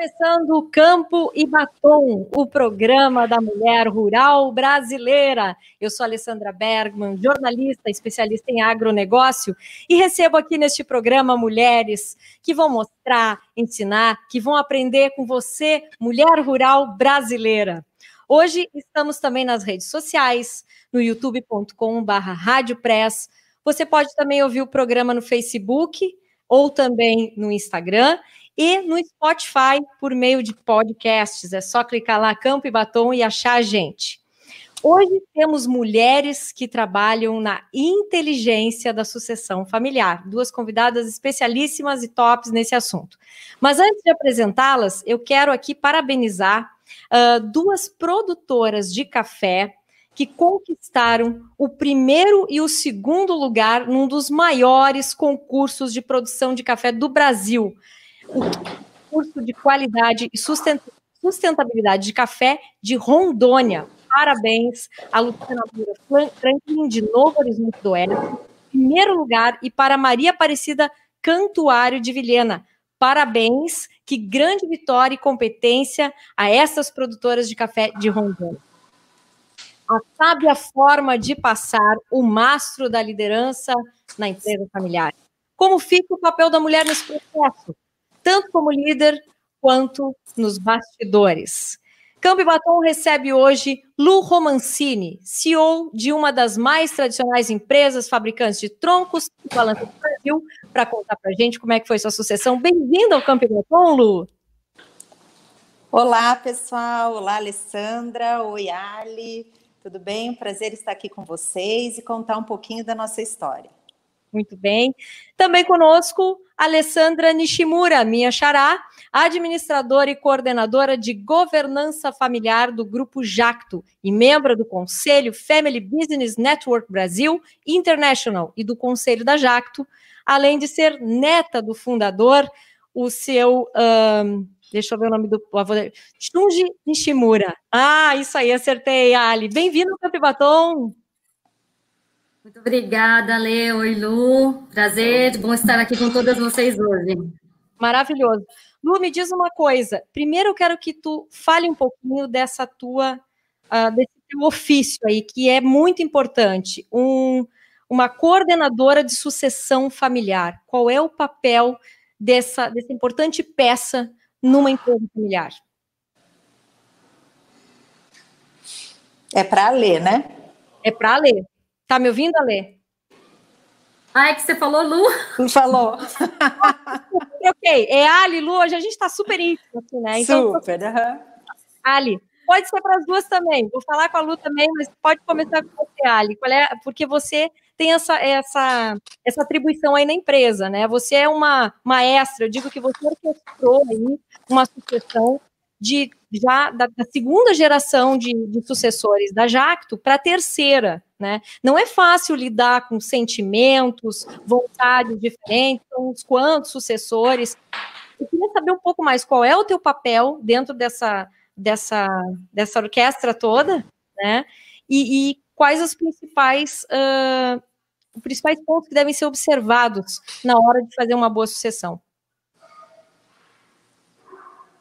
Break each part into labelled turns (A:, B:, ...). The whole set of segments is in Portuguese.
A: começando Campo e Batom, o programa da mulher rural brasileira. Eu sou Alessandra Bergman, jornalista, especialista em agronegócio, e recebo aqui neste programa mulheres que vão mostrar, ensinar, que vão aprender com você, mulher rural brasileira. Hoje estamos também nas redes sociais, no youtube.com.br. Você pode também ouvir o programa no Facebook ou também no Instagram e no Spotify por meio de podcasts. É só clicar lá, Campo e Batom, e achar a gente. Hoje temos mulheres que trabalham na inteligência da sucessão familiar, duas convidadas especialíssimas e tops nesse assunto. Mas antes de apresentá-las, eu quero aqui parabenizar uh, duas produtoras de café que conquistaram o primeiro e o segundo lugar num dos maiores concursos de produção de café do Brasil, o curso de qualidade e sustentabilidade de café de Rondônia. Parabéns à Luciana Franklin de Novo Horizonte do Oeste, primeiro lugar, e para Maria Aparecida Cantuário de Vilhena. Parabéns, que grande vitória e competência a essas produtoras de café de Rondônia. A sábia forma de passar o mastro da liderança na empresa familiar. Como fica o papel da mulher nesse processo? Tanto como líder quanto nos bastidores. Campo Batom recebe hoje Lu Romancini, CEO de uma das mais tradicionais empresas fabricantes de troncos e balanças do Brasil, para contar para a gente como é que foi sua sucessão. Bem-vinda ao Campo Batom, Lu!
B: Olá, pessoal! Olá, Alessandra! Oi, Ali! Tudo bem? Prazer estar aqui com vocês e contar um pouquinho da nossa história.
A: Muito bem. Também conosco, Alessandra Nishimura, minha xará, administradora e coordenadora de governança familiar do Grupo Jacto e membro do Conselho Family Business Network Brasil International e do Conselho da Jacto, além de ser neta do fundador, o seu. Um, deixa eu ver o nome do avô dele. Shunji Nishimura. Ah, isso aí, acertei, Ali. Bem-vindo ao Campibatom.
C: Muito obrigada, Lê. Oi, Lu. Prazer, bom estar aqui com todas vocês hoje.
A: Maravilhoso. Lu, me diz uma coisa. Primeiro eu quero que tu fale um pouquinho dessa tua, uh, desse teu ofício aí, que é muito importante. Um, uma coordenadora de sucessão familiar. Qual é o papel dessa, dessa importante peça numa empresa familiar?
B: É para ler, né?
A: É para ler. Tá me ouvindo, Alê?
C: Ah, é que você falou Lu.
B: Falou.
A: ok, é Ali, Lu, hoje a gente está super íntimo aqui, né?
B: Então, super, uhum.
A: Ali, pode ser para as duas também. Vou falar com a Lu também, mas pode começar com você, Ali. Qual é, porque você tem essa, essa, essa atribuição aí na empresa, né? Você é uma maestra, eu digo que você orquestrou aí uma sucessão de já da, da segunda geração de, de sucessores da Jacto para a terceira, né? Não é fácil lidar com sentimentos, vontades diferentes, uns quantos sucessores. Eu queria saber um pouco mais qual é o teu papel dentro dessa, dessa, dessa orquestra toda, né? E, e quais os principais, uh, os principais pontos que devem ser observados na hora de fazer uma boa sucessão.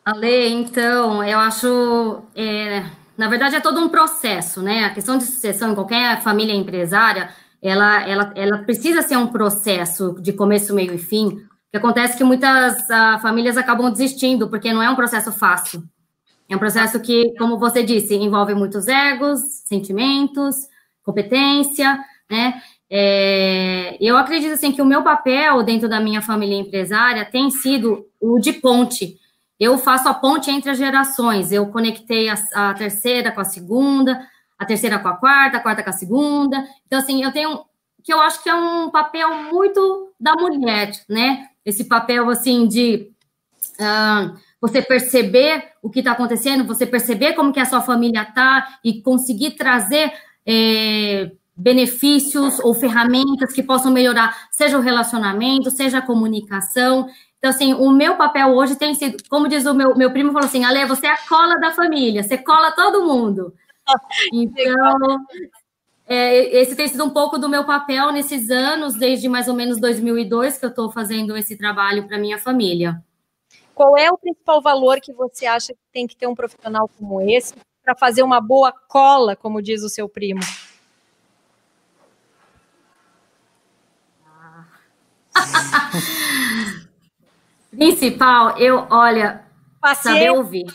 C: Ale, então, eu acho, é, na verdade, é todo um processo, né? A questão de sucessão em qualquer família empresária, ela, ela, ela precisa ser um processo de começo, meio e fim. Que acontece é que muitas ah, famílias acabam desistindo, porque não é um processo fácil. É um processo que, como você disse, envolve muitos egos, sentimentos, competência, né? É, eu acredito assim que o meu papel dentro da minha família empresária tem sido o de ponte eu faço a ponte entre as gerações. Eu conectei a, a, terceira com a segunda, a terceira com a quarta, a quarta com a segunda. Então, assim, eu tenho que eu acho que é um papel muito da mulher, né? Esse papel assim de uh, você perceber o que está acontecendo, você perceber como que a sua família está e conseguir trazer é, benefícios ou ferramentas que possam melhorar, seja o relacionamento, seja a comunicação. Então, assim, o meu papel hoje tem sido, como diz o meu, meu primo, falou assim, Ale, você é a cola da família, você cola todo mundo. Então, é, esse tem sido um pouco do meu papel nesses anos, desde mais ou menos 2002 que eu estou fazendo esse trabalho para minha família.
A: qual é o principal valor que você acha que tem que ter um profissional como esse para fazer uma boa cola, como diz o seu primo?
C: Principal, eu, olha, paciência, saber ouvir.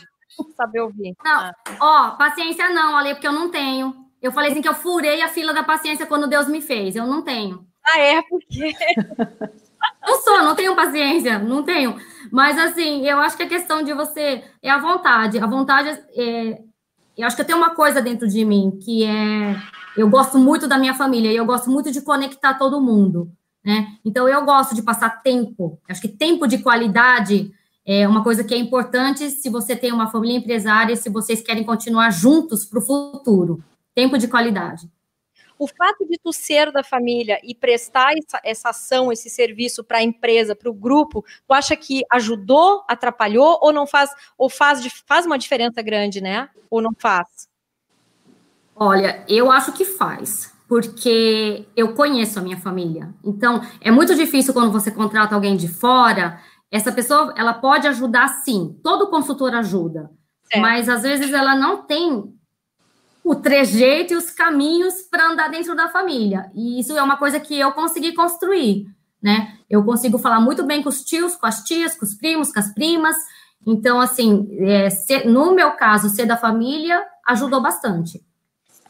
A: Saber ouvir.
C: Não, ah. ó, paciência não, olha, porque eu não tenho. Eu falei assim que eu furei a fila da paciência quando Deus me fez. Eu não tenho.
A: Ah, é? Porque.
C: Não sou, não tenho paciência, não tenho. Mas assim, eu acho que a questão de você é a vontade. A vontade é. Eu acho que eu tenho uma coisa dentro de mim que é. Eu gosto muito da minha família e eu gosto muito de conectar todo mundo. Né? Então, eu gosto de passar tempo. Acho que tempo de qualidade é uma coisa que é importante se você tem uma família empresária, se vocês querem continuar juntos para o futuro. Tempo de qualidade.
A: O fato de tu ser da família e prestar essa, essa ação, esse serviço para a empresa, para o grupo, tu acha que ajudou, atrapalhou ou não faz, ou faz, faz uma diferença grande, né? Ou não faz?
C: Olha, eu acho que faz porque eu conheço a minha família. Então, é muito difícil quando você contrata alguém de fora. Essa pessoa, ela pode ajudar sim, todo consultor ajuda, mas às vezes ela não tem o trejeito e os caminhos para andar dentro da família. E isso é uma coisa que eu consegui construir, né? Eu consigo falar muito bem com os tios, com as tias, com os primos, com as primas. Então, assim, é, ser, no meu caso, ser da família ajudou bastante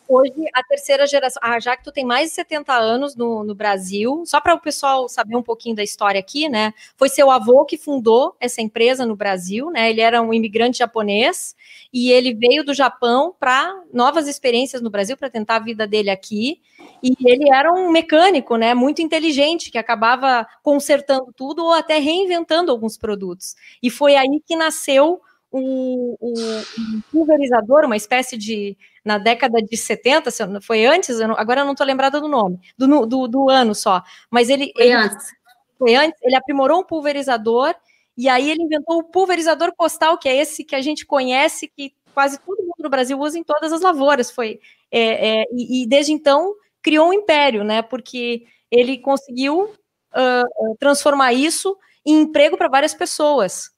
A: hoje a terceira geração, ah, já que tu tem mais de 70 anos no, no Brasil, só para o pessoal saber um pouquinho da história aqui, né? Foi seu avô que fundou essa empresa no Brasil, né? Ele era um imigrante japonês e ele veio do Japão para novas experiências no Brasil para tentar a vida dele aqui. E ele era um mecânico, né? Muito inteligente que acabava consertando tudo ou até reinventando alguns produtos. E foi aí que nasceu o, o, um pulverizador, uma espécie de. Na década de 70, foi antes, eu não, agora eu não estou lembrada do nome, do, do, do, ano só. Mas ele.
C: Foi ele, antes.
A: Foi antes, ele aprimorou um pulverizador e aí ele inventou o pulverizador postal, que é esse que a gente conhece, que quase todo mundo no Brasil usa em todas as lavouras. Foi, é, é, e, e, desde então criou um império, né? Porque ele conseguiu uh, transformar isso em emprego para várias pessoas.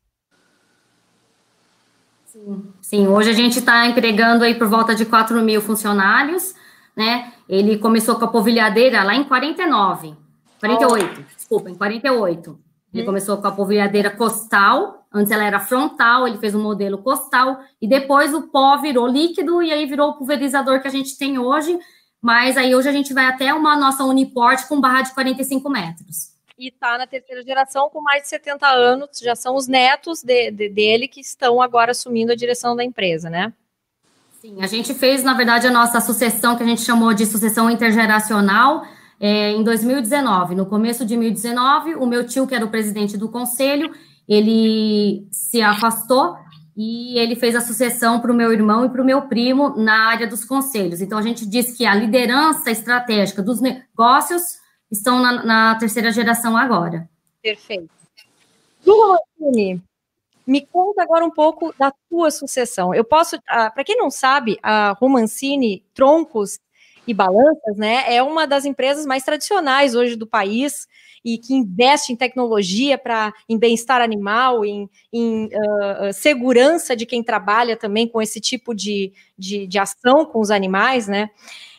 C: Sim, hoje a gente está empregando aí por volta de 4 mil funcionários, né? Ele começou com a povilhadeira lá em 49, 48, oh. desculpa, em 48. Ele hum. começou com a povilhadeira costal, antes ela era frontal, ele fez um modelo costal, e depois o pó virou líquido, e aí virou o pulverizador que a gente tem hoje, mas aí hoje a gente vai até uma nossa Uniport com barra de 45 metros
A: e está na terceira geração com mais de 70 anos, já são os netos de, de, dele que estão agora assumindo a direção da empresa, né?
C: Sim, a gente fez, na verdade, a nossa sucessão, que a gente chamou de sucessão intergeracional, é, em 2019. No começo de 2019, o meu tio, que era o presidente do conselho, ele se afastou e ele fez a sucessão para o meu irmão e para o meu primo na área dos conselhos. Então, a gente diz que a liderança estratégica dos negócios estão na, na terceira geração agora.
A: Perfeito. Duga me conta agora um pouco da tua sucessão. Eu posso, ah, para quem não sabe, a Romancini Troncos e Balanças, né, é uma das empresas mais tradicionais hoje do país e que investe em tecnologia para em bem-estar animal, em, em uh, segurança de quem trabalha também com esse tipo de, de, de ação com os animais, né?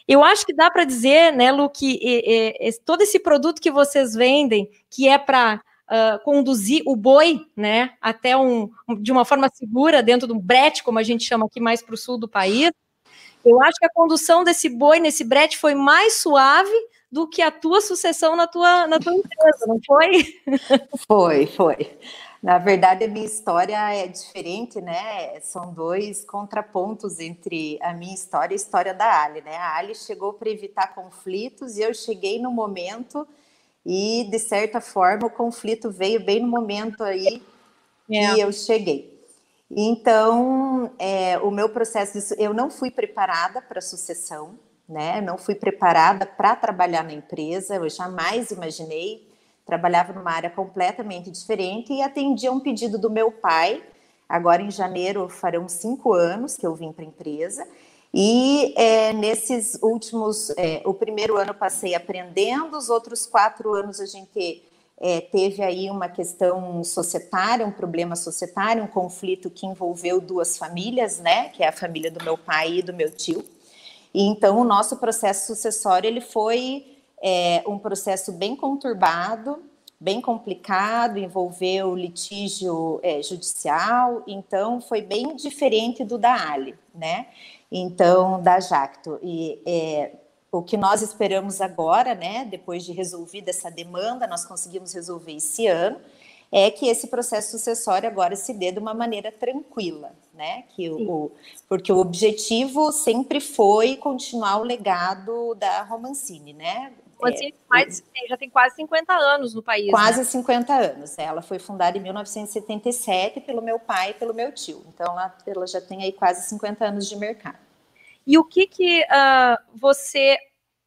A: Eu acho que dá para dizer, né, Lu, que todo esse produto que vocês vendem, que é para uh, conduzir o boi, né, até um, de uma forma segura dentro de um brete, como a gente chama aqui mais para o sul do país, eu acho que a condução desse boi nesse brete foi mais suave do que a tua sucessão na tua, na tua empresa, não foi?
B: Foi, foi. Na verdade, a minha história é diferente, né? São dois contrapontos entre a minha história e a história da Ali, né? A Ali chegou para evitar conflitos e eu cheguei no momento e, de certa forma, o conflito veio bem no momento aí é. que eu cheguei. Então, é, o meu processo, eu não fui preparada para a sucessão, né? Não fui preparada para trabalhar na empresa, eu jamais imaginei trabalhava numa área completamente diferente e atendia um pedido do meu pai. Agora, em janeiro, farão cinco anos que eu vim para a empresa. E é, nesses últimos, é, o primeiro ano passei aprendendo, os outros quatro anos a gente é, teve aí uma questão societária, um problema societário, um conflito que envolveu duas famílias, né, que é a família do meu pai e do meu tio. E então o nosso processo sucessório ele foi é, um processo bem conturbado, bem complicado, envolveu litígio é, judicial, então foi bem diferente do da Ali, né? Então, da Jacto. E é, o que nós esperamos agora, né, depois de resolvida essa demanda, nós conseguimos resolver esse ano, é que esse processo sucessório agora se dê de uma maneira tranquila, né? Que o, porque o objetivo sempre foi continuar o legado da Romancini, né?
A: Assim, mais, já tem quase 50 anos no país.
B: Quase
A: né?
B: 50 anos. Ela foi fundada em 1977 pelo meu pai e pelo meu tio. Então, ela, ela já tem aí quase 50 anos de mercado.
A: E o que que uh, você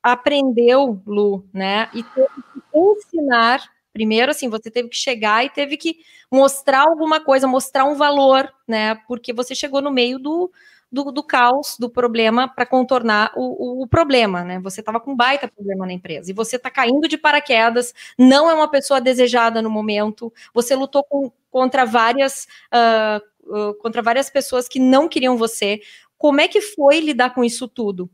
A: aprendeu, Lu, né? E teve que ensinar. Primeiro, assim, você teve que chegar e teve que mostrar alguma coisa, mostrar um valor, né? Porque você chegou no meio do, do, do caos, do problema, para contornar o, o, o, problema, né? Você estava com um baita problema na empresa e você está caindo de paraquedas, não é uma pessoa desejada no momento, você lutou com, contra várias. Uh, uh, contra várias pessoas que não queriam você. Como é que foi lidar com isso tudo?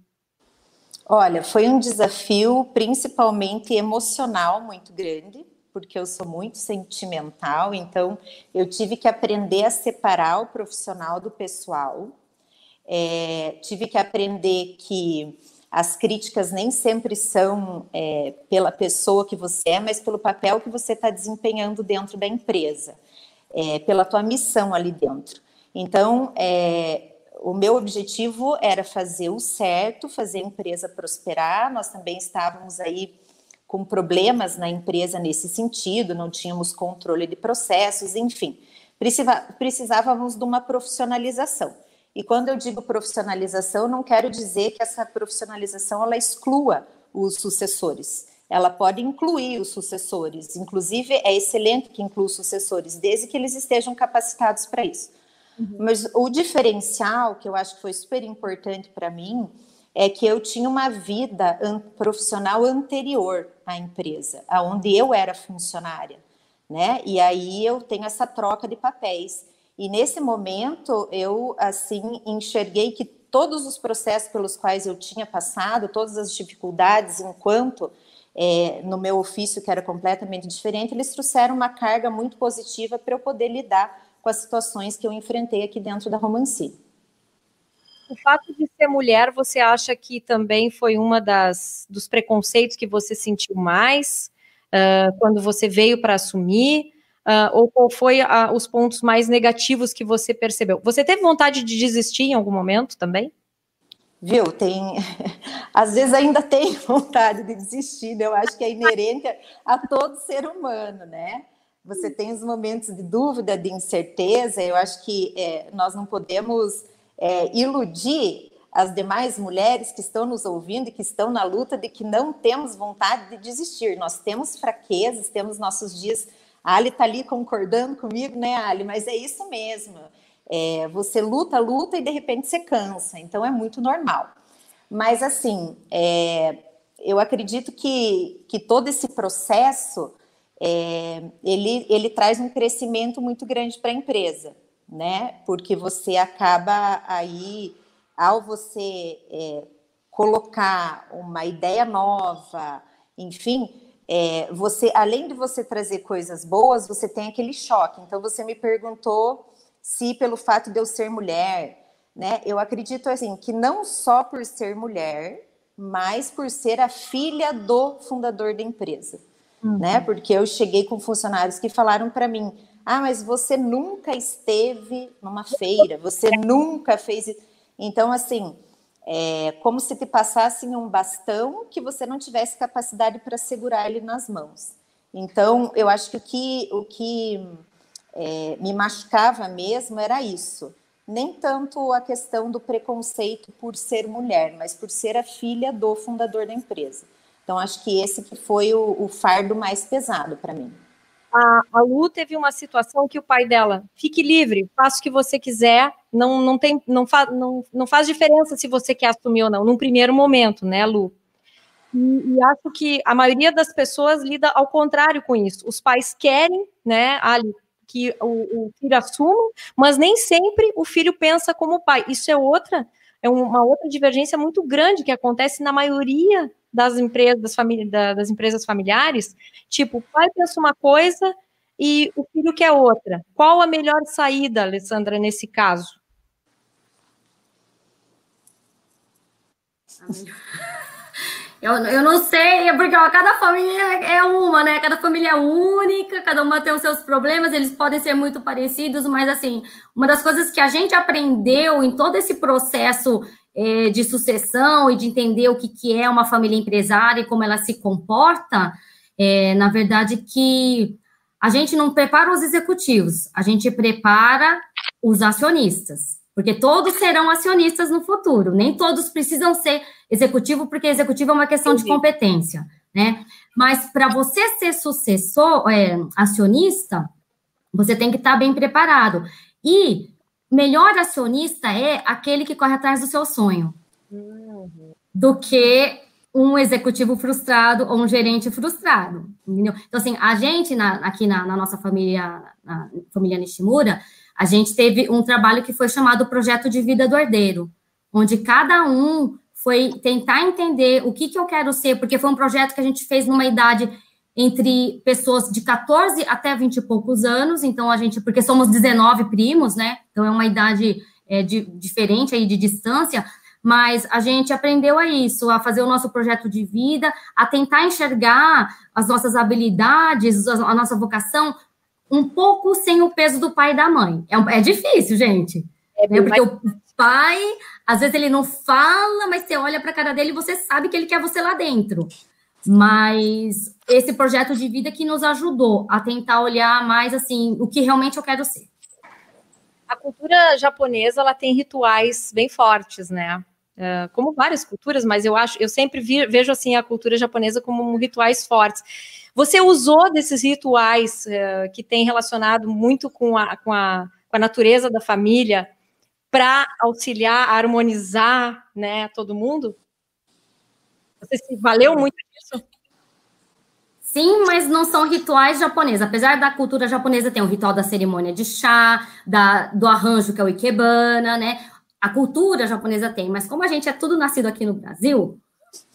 B: Olha, foi um desafio principalmente emocional muito grande, porque eu sou muito sentimental, então eu tive que aprender a separar o profissional do pessoal. É, tive que aprender que as críticas nem sempre são é, pela pessoa que você é, mas pelo papel que você está desempenhando dentro da empresa, é, pela tua missão ali dentro. Então, é, o meu objetivo era fazer o certo, fazer a empresa prosperar. Nós também estávamos aí com problemas na empresa nesse sentido, não tínhamos controle de processos, enfim, precisávamos de uma profissionalização. E quando eu digo profissionalização, não quero dizer que essa profissionalização ela exclua os sucessores. Ela pode incluir os sucessores. Inclusive, é excelente que inclua os sucessores, desde que eles estejam capacitados para isso. Uhum. Mas o diferencial, que eu acho que foi super importante para mim, é que eu tinha uma vida profissional anterior à empresa, aonde eu era funcionária, né? E aí eu tenho essa troca de papéis. E nesse momento eu assim enxerguei que todos os processos pelos quais eu tinha passado, todas as dificuldades enquanto é, no meu ofício que era completamente diferente, eles trouxeram uma carga muito positiva para eu poder lidar com as situações que eu enfrentei aqui dentro da Romanci.
A: O fato de ser mulher, você acha que também foi uma das dos preconceitos que você sentiu mais uh, quando você veio para assumir? Uh, ou qual foi uh, os pontos mais negativos que você percebeu? Você teve vontade de desistir em algum momento também?
B: Viu, tem. Às vezes ainda tem vontade de desistir, né? eu acho que é inerente a todo ser humano, né? Você tem os momentos de dúvida, de incerteza, eu acho que é, nós não podemos é, iludir as demais mulheres que estão nos ouvindo e que estão na luta de que não temos vontade de desistir. Nós temos fraquezas, temos nossos dias a Ali está ali concordando comigo, né, Ali? Mas é isso mesmo. É, você luta, luta e de repente você cansa. Então é muito normal. Mas assim, é, eu acredito que, que todo esse processo é, ele, ele traz um crescimento muito grande para a empresa, né? Porque você acaba aí, ao você é, colocar uma ideia nova, enfim, é, você, além de você trazer coisas boas, você tem aquele choque. Então, você me perguntou se pelo fato de eu ser mulher, né? Eu acredito assim que não só por ser mulher, mas por ser a filha do fundador da empresa, uhum. né? Porque eu cheguei com funcionários que falaram para mim: "Ah, mas você nunca esteve numa feira, você nunca fez". Então, assim, é como se te passassem um bastão que você não tivesse capacidade para segurar ele nas mãos. Então, eu acho que o que, o que é, me machucava mesmo era isso. Nem tanto a questão do preconceito por ser mulher, mas por ser a filha do fundador da empresa. Então, acho que esse que foi o, o fardo mais pesado para mim.
A: A, a Lu teve uma situação que o pai dela, fique livre, faça o que você quiser, não, não, tem, não, fa, não, não faz diferença se você quer assumir ou não, num primeiro momento, né, Lu? E, e, acho que a maioria das pessoas lida ao contrário com isso. Os pais querem, né, Ali, que o, o filho assuma, mas nem sempre o filho pensa como pai. Isso é outra, é uma outra divergência muito grande que acontece na maioria das empresas, famílias, das empresas familiares. Tipo, o pai pensa uma coisa e o filho quer outra. Qual a melhor saída, Alessandra, nesse caso?
C: Eu, eu não sei, porque ó, cada família é uma, né? Cada família é única, cada uma tem os seus problemas, eles podem ser muito parecidos, mas assim, uma das coisas que a gente aprendeu em todo esse processo é, de sucessão e de entender o que, que é uma família empresária e como ela se comporta, é, na verdade, que a gente não prepara os executivos, a gente prepara os acionistas, porque todos serão acionistas no futuro, nem todos precisam ser executivo, porque executivo é uma questão Entendi. de competência, né? Mas para você ser sucessor, é, acionista, você tem que estar tá bem preparado. E melhor acionista é aquele que corre atrás do seu sonho, uhum. do que um executivo frustrado ou um gerente frustrado, entendeu? Então, assim, a gente, na, aqui na, na, nossa família, na família Nishimura, a gente teve um trabalho que foi chamado Projeto de Vida do Herdeiro, onde cada um foi tentar entender o que, que eu quero ser, porque foi um projeto que a gente fez numa idade entre pessoas de 14 até 20 e poucos anos, então a gente, porque somos 19 primos, né? Então é uma idade é, de, diferente aí de distância, mas a gente aprendeu a isso, a fazer o nosso projeto de vida, a tentar enxergar as nossas habilidades, a nossa vocação, um pouco sem o peso do pai e da mãe. É, é difícil, gente. É, né? Porque o pai, às vezes ele não fala, mas você olha para a cara dele e você sabe que ele quer você lá dentro. Mas esse projeto de vida que nos ajudou a tentar olhar mais assim o que realmente eu quero ser.
A: A cultura japonesa ela tem rituais bem fortes, né? Uh, como várias culturas, mas eu acho, eu sempre vi, vejo assim a cultura japonesa como rituais fortes. Você usou desses rituais uh, que tem relacionado muito com a, com a, com a natureza da família para auxiliar, harmonizar, né, todo mundo? Você se valeu muito disso?
C: Sim, mas não são rituais japoneses. Apesar da cultura japonesa ter o ritual da cerimônia de chá, da, do arranjo que é o ikebana, né? A cultura japonesa tem, mas como a gente é tudo nascido aqui no Brasil,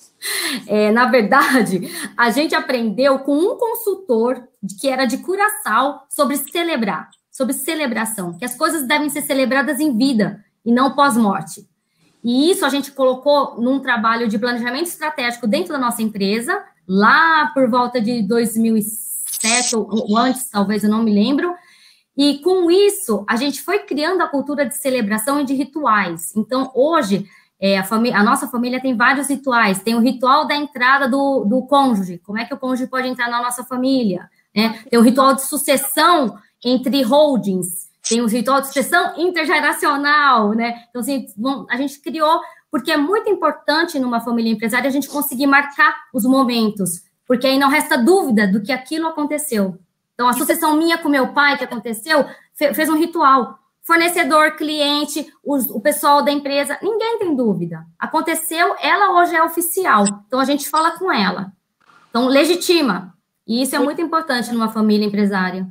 C: é, na verdade, a gente aprendeu com um consultor que era de Curaçao sobre celebrar sobre celebração, que as coisas devem ser celebradas em vida e não pós-morte. E isso a gente colocou num trabalho de planejamento estratégico dentro da nossa empresa, lá por volta de 2007 ou antes, talvez eu não me lembro. E com isso, a gente foi criando a cultura de celebração e de rituais. Então, hoje, é, a, a, nossa família tem vários rituais. Tem o ritual da entrada do, do cônjuge. Como é que o cônjuge pode entrar na nossa família? Né? Tem o ritual de sucessão entre holdings, tem os ritual de sucessão intergeracional, né? Então, assim, a gente criou, porque é muito importante numa família empresária a gente conseguir marcar os momentos, porque aí não resta dúvida do que aquilo aconteceu. Então, a sucessão minha com meu pai, que aconteceu, fez um ritual. Fornecedor, cliente, os, o pessoal da empresa, ninguém tem dúvida. Aconteceu, ela hoje é oficial. Então, a gente fala com ela. Então, legitima. E isso é muito importante numa família empresária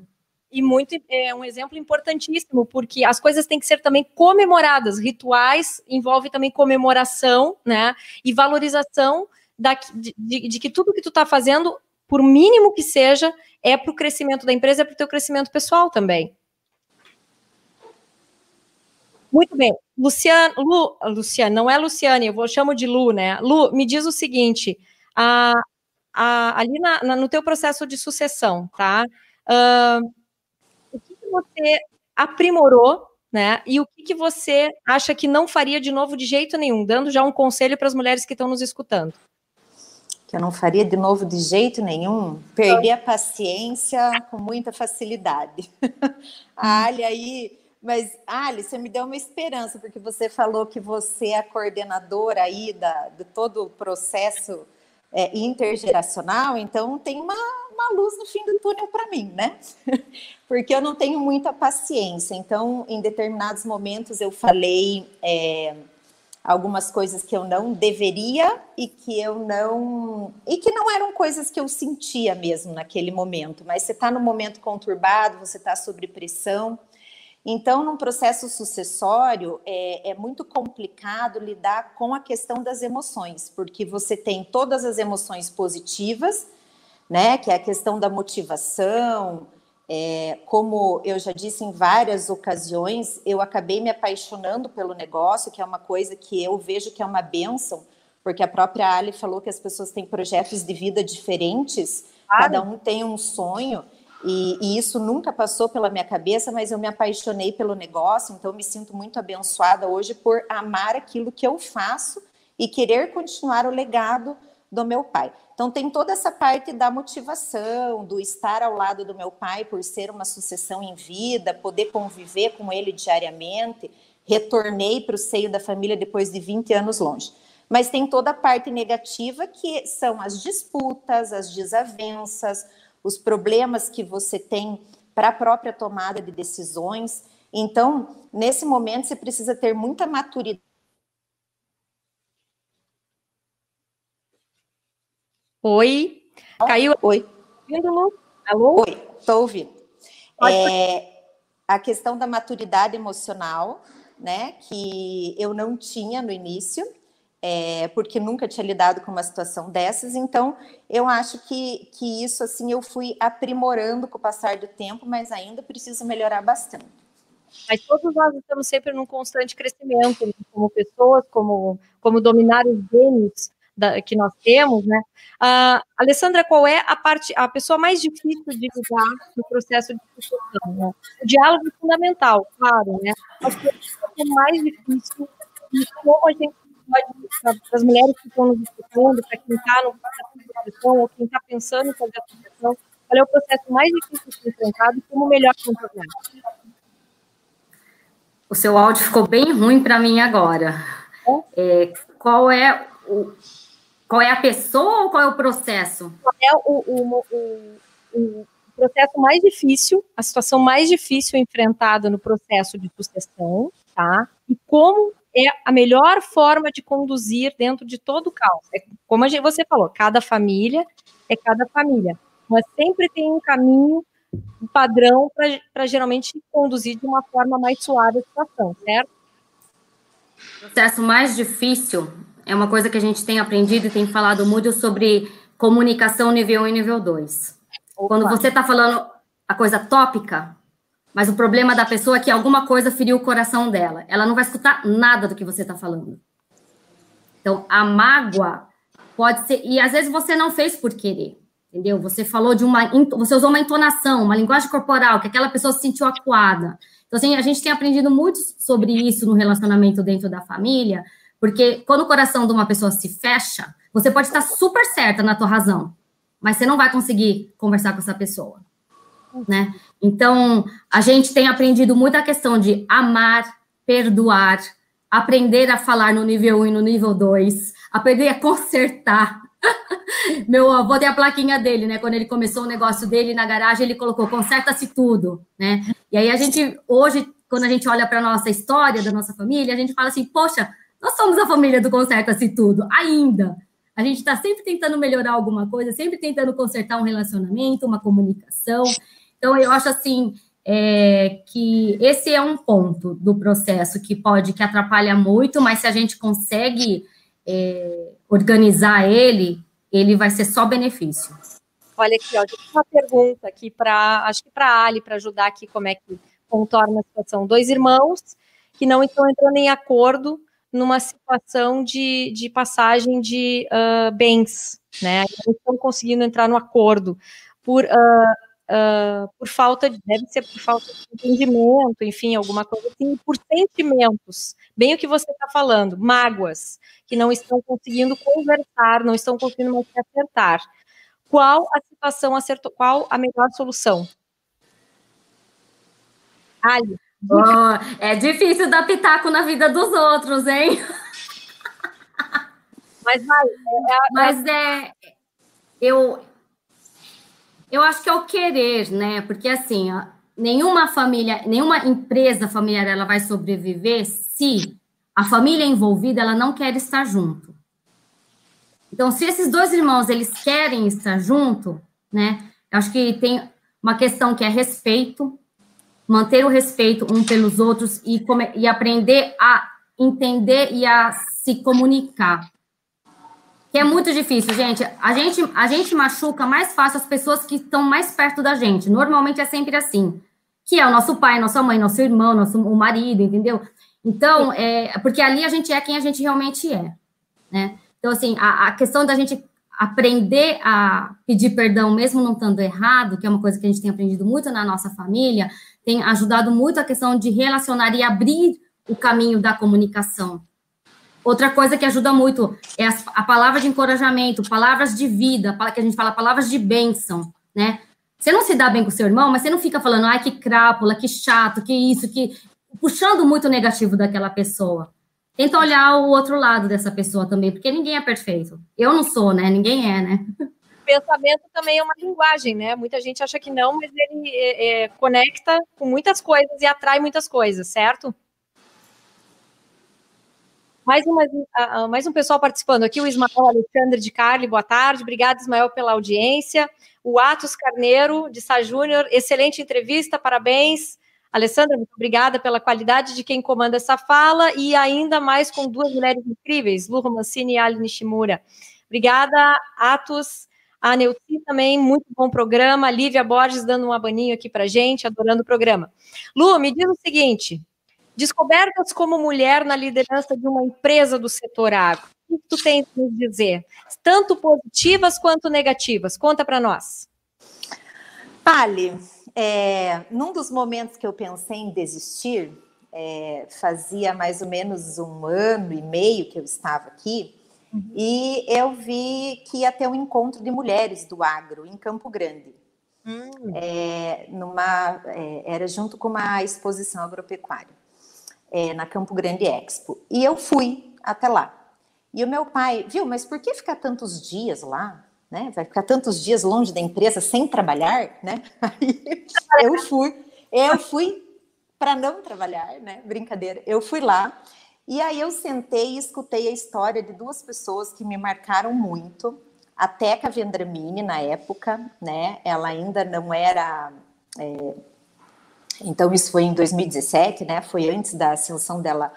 A: e muito é um exemplo importantíssimo, porque as coisas têm que ser também comemoradas. Rituais envolve também comemoração, né? E valorização da, de, de, de que tudo que tu está fazendo, por mínimo que seja, é para o crescimento da empresa, é para o teu crescimento pessoal também. Muito bem. Luciano, Lu, Luciano, não é Luciane, eu vou chamo de Lu, né? Lu, me diz o seguinte: a, a, ali na, na, no teu processo de sucessão, tá? Uh, você aprimorou, né? E o que, que você acha que não faria de novo de jeito nenhum, dando já um conselho para as mulheres que estão nos escutando?
B: Que eu não faria de novo de jeito nenhum, perder a paciência com muita facilidade. a Ali aí, mas Ali, você me deu uma esperança, porque você falou que você é a coordenadora aí da, de todo o processo é, intergeracional, então tem uma, uma luz no fim do túnel para mim, né? Porque eu não tenho muita paciência. Então, em determinados momentos, eu falei é, algumas coisas que eu não deveria e que eu não e que não eram coisas que eu sentia mesmo naquele momento. Mas você está no momento conturbado, você está sob pressão. Então, num processo sucessório, é, é, muito complicado lidar com a questão das emoções, porque você tem todas as emoções positivas, né, que é a questão da motivação. É, como eu já disse em várias ocasiões, eu acabei me apaixonando pelo negócio, que é uma coisa que eu vejo que é uma benção, porque a própria Ali falou que as pessoas têm projetos de vida diferentes, cada um tem um sonho. E, e, isso nunca passou pela minha cabeça, mas eu me apaixonei pelo negócio, então me sinto muito abençoada hoje por amar aquilo que eu faço e querer continuar o legado do meu pai. Então tem toda essa parte da motivação, do estar ao lado do meu pai por ser uma sucessão em vida, poder conviver com ele diariamente. Retornei para o seio da família depois de 20 anos longe. Mas tem toda a parte negativa que são as disputas, as desavenças, os problemas que você tem para a própria tomada de decisões. Então, nesse momento, você precisa ter muita maturidade.
A: Oi, caiu.
B: Oi.
A: Alô?
B: Oi, estou ouvindo. É, a questão da maturidade emocional, né, que eu não tinha no início, é, porque nunca tinha lidado com uma situação dessas, então eu acho que, que isso assim eu fui aprimorando com o passar do tempo, mas ainda preciso melhorar bastante.
A: Mas todos nós estamos sempre num constante crescimento, né? como pessoas, como, como dominar os genes da, que nós temos, né? Uh, Alessandra, qual é a parte, a pessoa mais difícil de lidar no processo de sucessão? Né? O diálogo é fundamental, claro, né? Mas a é mais difícil e como a gente para as mulheres que estão nos escutando, para quem está no processo de depressão ou quem está pensando em fazer a depressão, qual é o processo mais difícil de ser enfrentado e como melhor contornar?
C: O seu áudio ficou bem ruim para mim agora. É? É, qual é o qual é a pessoa ou qual é o processo?
A: Qual é o, o, o, o processo mais difícil, a situação mais difícil enfrentada no processo de sucessão, tá? E como é a melhor forma de conduzir dentro de todo o caos. É como gente, você falou, cada família é cada família, mas sempre tem um caminho, um padrão para geralmente conduzir de uma forma mais suave a situação, certo?
C: O processo mais difícil é uma coisa que a gente tem aprendido e tem falado muito sobre comunicação nível 1 e nível 2. Quando você está falando a coisa tópica, mas o problema da pessoa é que alguma coisa feriu o coração dela. Ela não vai escutar nada do que você está falando. Então, a mágoa pode ser. E às vezes você não fez por querer, entendeu? Você falou de uma. Você usou uma entonação, uma linguagem corporal, que aquela pessoa se sentiu acuada. Então, assim, a gente tem aprendido muito sobre isso no relacionamento dentro da família, porque quando o coração de uma pessoa se fecha, você pode estar super certa na tua razão, mas você não vai conseguir conversar com essa pessoa né? Então, a gente tem aprendido muito a questão de amar, perdoar, aprender a falar no nível 1 e no nível 2, aprender a consertar. Meu avô tem a plaquinha dele, né? Quando ele começou o negócio dele na garagem, ele colocou conserta-se tudo, né? E aí a gente, hoje, quando a gente olha para nossa história da nossa família, a gente fala assim, poxa, nós somos a família do conserta-se tudo, ainda. A gente está sempre tentando melhorar alguma coisa, sempre tentando consertar um relacionamento, uma comunicação. Então, eu acho assim é, que esse é um ponto do processo que pode, que atrapalha muito, mas se a gente consegue é, organizar ele, ele vai ser só benefício.
A: Olha aqui, ó, uma pergunta aqui para, acho que para Ali, para ajudar aqui como é que contorna a situação. Dois irmãos que não estão entrando em acordo numa situação de, de passagem de uh, bens, né? Não estão conseguindo entrar no acordo por uh, uh, por falta de, deve ser por falta de entendimento, enfim, alguma coisa assim, por sentimentos, bem o que você está falando, mágoas, que não estão conseguindo conversar, não estão conseguindo mais se acertar. Qual a situação acertou, qual a melhor solução?
C: Ali. Oh, é difícil dar pitaco na vida dos outros, hein?
A: Mas vai. É,
C: é, Mas é. Eu, eu acho que é o querer, né? Porque assim, ó, nenhuma família, nenhuma empresa familiar ela vai sobreviver se a família envolvida, ela não quer estar junto. Então, se esses dois irmãos, eles querem estar junto, né, eu acho que tem uma questão que é respeito, manter o respeito um pelos outros e, e aprender a entender e a se comunicar. Que é muito difícil, gente. A gente, a gente machuca mais fácil as pessoas que estão mais perto da gente. Normalmente é sempre assim. Que é o nosso pai, nossa mãe, nosso irmão, nosso o marido, entendeu? Então, é, porque ali a gente é quem a gente realmente é, né? Então, assim, a, a questão da gente aprender a pedir perdão, mesmo não estando errado, que é uma coisa que a gente tem aprendido muito na nossa família, tem ajudado muito a questão de relacionar e abrir o caminho da comunicação. Outra coisa que ajuda muito é a, a palavra de encorajamento, palavras de vida, que a gente fala palavras de bênção, né? Você não se dá bem com seu irmão, mas você não fica falando, ai, que crápula, que chato, que isso, que. puxando muito o negativo daquela pessoa. Tenta olhar o outro lado dessa pessoa também, porque ninguém é perfeito. Eu não sou, né? Ninguém é, né?
A: pensamento também é uma linguagem, né? Muita gente acha que não, mas ele é, é, conecta com muitas coisas e atrai muitas coisas, certo? Mais, uma, mais um pessoal participando aqui, o Ismael Alexandre de Carli, boa tarde. Obrigada, Ismael, pela audiência. O Atos Carneiro, de Sá Júnior, excelente entrevista, parabéns. Alessandra, muito obrigada pela qualidade de quem comanda essa fala e ainda mais com duas mulheres incríveis, Lu Romancini e Ali Nishimura. Obrigada, Atos. A Neuci também, muito bom programa. A Lívia Borges dando um abaninho aqui para gente, adorando o programa. Lu, me diz o seguinte: descobertas como mulher na liderança de uma empresa do setor agro. O que tu tens a nos dizer? Tanto positivas quanto negativas. Conta para nós.
B: Pali, é, num dos momentos que eu pensei em desistir, é, fazia mais ou menos um ano e meio que eu estava aqui, uhum. e eu vi que ia ter um encontro de mulheres do agro em Campo Grande. Uhum. É, numa, é, era junto com uma exposição agropecuária, é, na Campo Grande Expo. E eu fui até lá. E o meu pai, viu, mas por que ficar tantos dias lá? né? Vai ficar tantos dias longe da empresa sem trabalhar, né? Aí eu fui, eu fui para não trabalhar, né? Brincadeira. Eu fui lá e aí eu sentei e escutei a história de duas pessoas que me marcaram muito. A Teca Vendramini, na época, né? Ela ainda não era. É... Então, isso foi em 2017, né? Foi antes da ascensão dela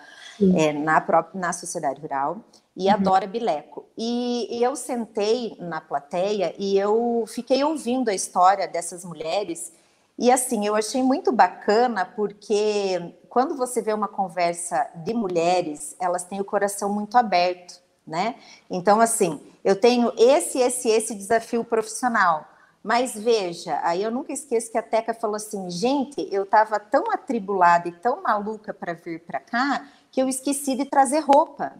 B: é, na, própria, na sociedade rural e uhum. a Dora Bileco. E, e, eu sentei na plateia e eu fiquei ouvindo a história dessas mulheres. E assim, eu achei muito bacana porque quando você vê uma conversa de mulheres, elas têm o coração muito aberto, né? Então, assim, eu tenho esse, esse, esse desafio profissional. Mas veja, aí eu nunca esqueço que a Teca falou assim: gente, eu estava tão atribulada e tão maluca para vir para cá que eu esqueci de trazer roupa.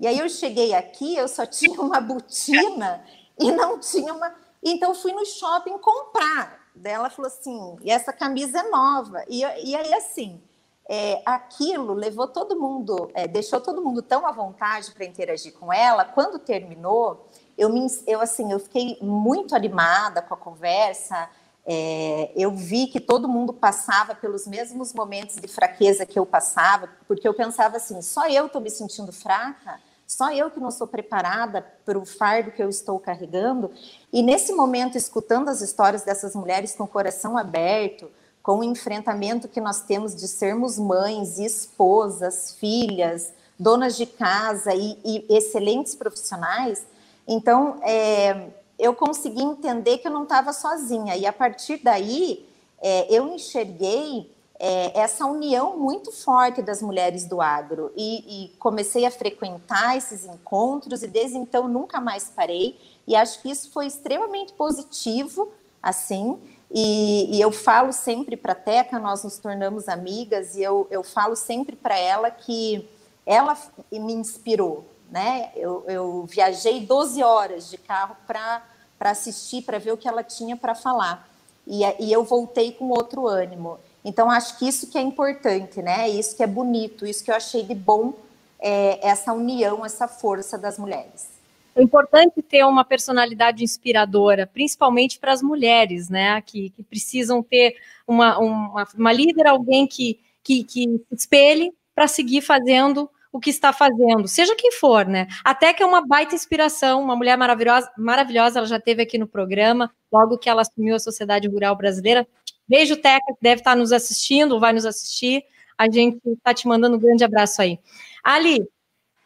B: E aí eu cheguei aqui, eu só tinha uma botina e não tinha uma. Então fui no shopping comprar. Daí ela falou assim: e essa camisa é nova. E, e aí, assim, é, aquilo levou todo mundo, é, deixou todo mundo tão à vontade para interagir com ela. Quando terminou, eu, me, eu, assim, eu fiquei muito animada com a conversa. É, eu vi que todo mundo passava pelos mesmos momentos de fraqueza que eu passava, porque eu pensava assim: só eu estou me sentindo fraca, só eu que não sou preparada para o fardo que eu estou carregando. E nesse momento, escutando as histórias dessas mulheres com o coração aberto, com o enfrentamento que nós temos de sermos mães, esposas, filhas, donas de casa e, e excelentes profissionais, então é, eu consegui entender que eu não estava sozinha. E a partir daí, é, eu enxerguei é, essa união muito forte das mulheres do agro e, e, comecei a frequentar esses encontros e desde então nunca mais parei. E acho que isso foi extremamente positivo, assim. E, e eu falo sempre para a Teca, nós nos tornamos amigas e eu, eu falo sempre para ela que ela me inspirou, né? Eu, eu viajei 12 horas de carro para assistir, para ver o que ela tinha para falar. E, e eu voltei com outro ânimo. Então, acho que isso que é importante, né? Isso que é bonito, isso que eu achei de bom, é, essa união, essa força das mulheres.
A: É importante ter uma personalidade inspiradora, principalmente para as mulheres, né? Que, que precisam ter uma, uma, uma líder, alguém que, que, que espelhe para seguir fazendo o que está fazendo, seja quem for, né? Até que é uma baita inspiração, uma mulher maravilhosa, maravilhosa, ela já teve aqui no programa, logo que ela assumiu a Sociedade Rural Brasileira. Beijo, Teca, que deve estar nos assistindo, vai nos assistir. A gente está te mandando um grande abraço aí. Ali,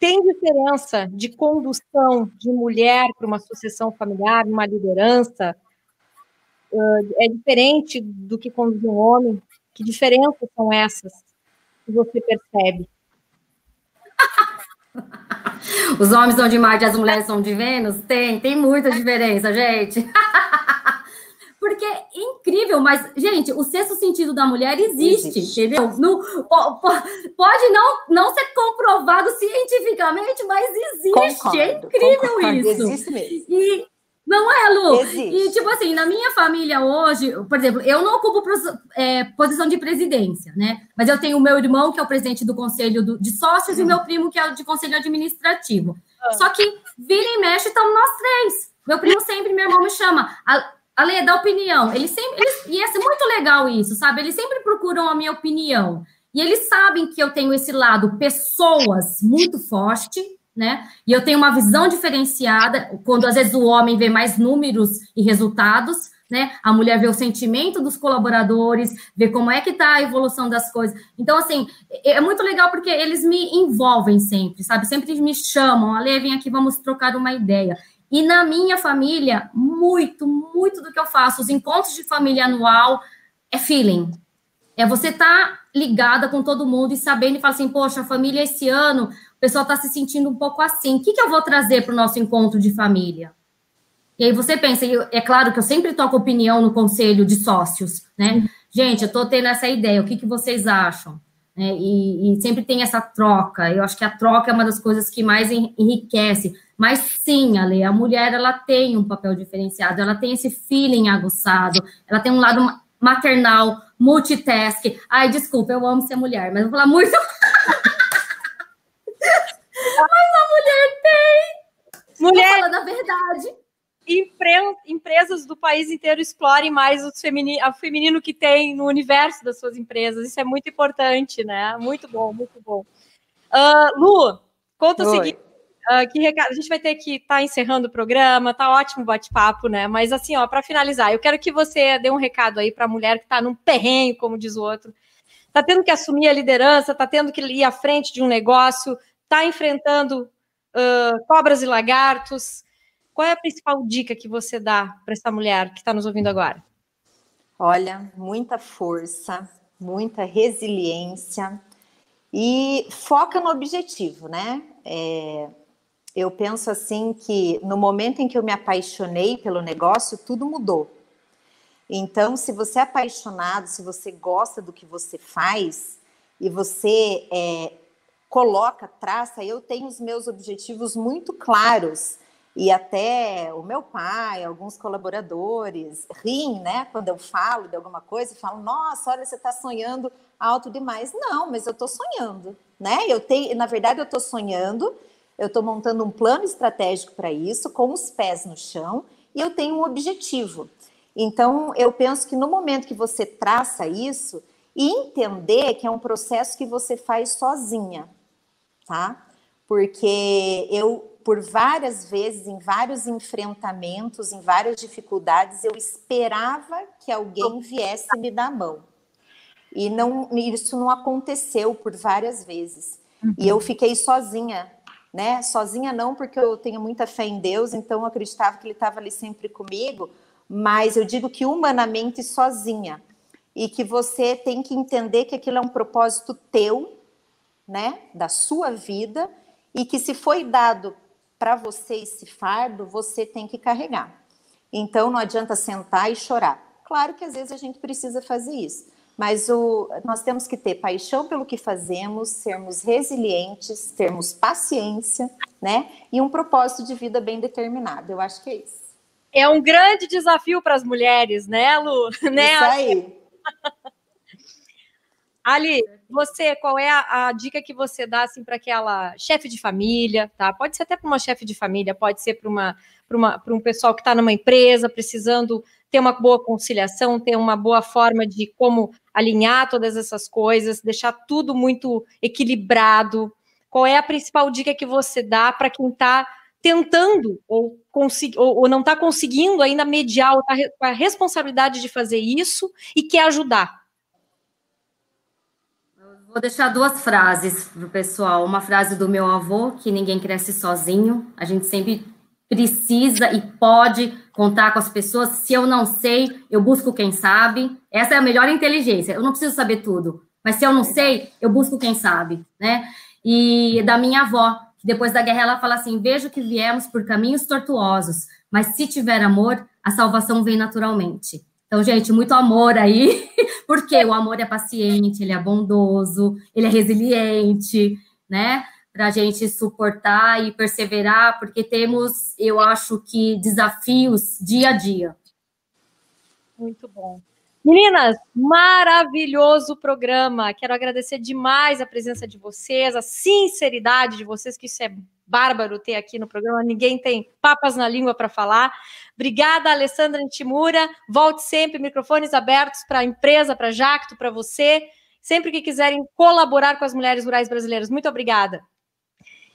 A: tem diferença de condução de mulher para uma sucessão familiar, uma liderança? é diferente do que conduz um homem? Que diferenças são essas que você percebe?
C: Os homens são de Marte e as mulheres são de Vênus? Tem, tem muita diferença, gente. Porque é incrível, mas, gente, o sexto sentido da mulher existe, existe. entendeu? Não, pode não, não ser comprovado cientificamente, mas existe. É concordo, é incrível concordo, isso. Existe mesmo. E, não é, Lu? Existe. E, tipo assim, na minha família hoje, por exemplo, eu não ocupo é, posição de presidência, né? Mas eu tenho o meu irmão, que é o presidente do conselho do, de sócios, uhum. e o meu primo, que é o de conselho administrativo. Uhum. Só que vira e mexe, estamos nós três. Meu primo sempre, meu irmão me chama. A, Ale, dá opinião. Sempre. Eles, e é muito legal isso, sabe? Eles sempre procuram a minha opinião. E eles sabem que eu tenho esse lado, pessoas muito forte, né? E eu tenho uma visão diferenciada, quando às vezes o homem vê mais números e resultados, né? A mulher vê o sentimento dos colaboradores, vê como é que tá a evolução das coisas. Então, assim, é, é muito legal porque eles me envolvem sempre, sabe? Sempre me chamam, Ale, vem aqui, vamos trocar uma ideia. E na minha família, muito, muito do que eu faço, os encontros de família anual, é feeling. É você estar tá ligada com todo mundo e sabendo e falar assim, poxa, a família esse ano, o pessoal está se sentindo um pouco assim. O que, que eu vou trazer para o nosso encontro de família? E aí você pensa, é claro que eu sempre toco opinião no conselho de sócios, né? Gente, eu estou tendo essa ideia, o que, que vocês acham? É, e, e, sempre tem essa troca. Eu acho que a troca é uma das coisas que mais enriquece. Mas sim, Ale, a mulher ela tem um papel diferenciado, ela tem esse feeling aguçado, ela tem um lado maternal, multitask. Ai, desculpa, eu amo ser mulher, mas vou falar muito. mas a mulher tem. Mulher. Tô falando a verdade
A: empresas do país inteiro explorem mais o feminino, o feminino que tem no universo das suas empresas. Isso é muito importante, né? Muito bom, muito bom. Uh, Lu, conta Oi. o seguinte. Uh, que recado, a gente vai ter que estar tá encerrando o programa, tá ótimo bate-papo, né? Mas assim, ó, para finalizar, eu quero que você dê um recado aí para a mulher que está num perrenho, como diz o outro, está tendo que assumir a liderança, está tendo que ir à frente de um negócio, está enfrentando uh, cobras e lagartos, qual é a principal dica que você dá para essa mulher que está nos ouvindo agora?
B: Olha, muita força, muita resiliência e foca no objetivo, né? É, eu penso assim que no momento em que eu me apaixonei pelo negócio, tudo mudou. Então, se você é apaixonado, se você gosta do que você faz e você é, coloca, traça, eu tenho os meus objetivos muito claros e até o meu pai, alguns colaboradores riem, né, quando eu falo de alguma coisa, falam: "Nossa, olha, você está sonhando alto demais". Não, mas eu estou sonhando, né? Eu tenho, na verdade, eu estou sonhando. Eu estou montando um plano estratégico para isso, com os pés no chão, e eu tenho um objetivo. Então, eu penso que no momento que você traça isso e entender que é um processo que você faz sozinha, tá? Porque eu por várias vezes, em vários enfrentamentos, em várias dificuldades, eu esperava que alguém viesse me dar a mão. E não, isso não aconteceu por várias vezes. Uhum. E eu fiquei sozinha, né? Sozinha não, porque eu tenho muita fé em Deus, então eu acreditava que Ele estava ali sempre comigo, mas eu digo que humanamente sozinha. E que você tem que entender que aquilo é um propósito teu, né? Da sua vida, e que se foi dado para você esse fardo, você tem que carregar. Então não adianta sentar e chorar. Claro que às vezes a gente precisa fazer isso, mas o, nós temos que ter paixão pelo que fazemos, sermos resilientes, termos paciência, né? E um propósito de vida bem determinado. Eu acho que é isso.
A: É um grande desafio para as mulheres, né, Lu? Né?
B: Isso aí.
A: Ali, você, qual é a, a, dica que você dá assim para aquela chefe de família, tá? Pode ser até para uma chefe de família, pode ser para uma para um pessoal que está numa empresa precisando ter uma boa conciliação, ter uma boa forma de como alinhar todas essas coisas, deixar tudo muito equilibrado. qual é a principal dica que você dá para quem está tentando ou, ou, ou não está conseguindo ainda mediar ou tá a responsabilidade de fazer isso e quer ajudar?
C: Vou deixar duas frases para o pessoal. Uma frase do meu avô, que ninguém cresce sozinho. A gente sempre precisa e pode contar com as pessoas. Se eu não sei, eu busco quem sabe. Essa é a melhor inteligência. Eu não preciso saber tudo, mas se eu não sei, eu busco quem sabe, né? E da minha avó, que depois da guerra ela fala assim: vejo que viemos por caminhos tortuosos, mas se tiver amor, a salvação vem naturalmente. Então, gente, muito amor aí, porque o amor é paciente, ele é bondoso, ele é resiliente, né? Para a gente suportar e perseverar, porque temos, eu acho que, desafios dia a dia.
A: Muito bom. Meninas, maravilhoso programa. Quero agradecer demais a presença de vocês, a sinceridade de vocês, que isso é bárbaro ter aqui no programa. Ninguém tem papas na língua para falar. Obrigada, Alessandra Antimura. Volte sempre, microfones abertos para a empresa, para Jacto, para você. Sempre que quiserem colaborar com as mulheres rurais brasileiras. Muito obrigada.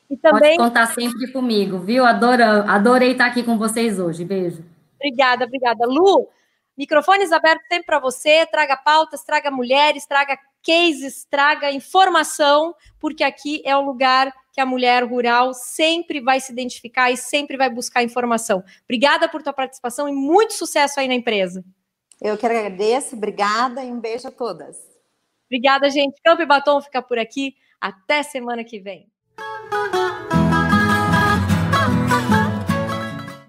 C: E também... Pode contar sempre comigo, viu? Adoro, adorei estar aqui com vocês hoje. Beijo.
A: Obrigada, obrigada. Lu, Microfones abertos sempre para você. Traga pautas, traga mulheres, traga cases, traga informação, porque aqui é o lugar que a mulher rural sempre vai se identificar e sempre vai buscar informação. Obrigada por tua participação e muito sucesso aí na empresa.
B: Eu que agradeço, obrigada e um beijo a todas.
A: Obrigada, gente. Campo e Batom fica por aqui. Até semana que vem.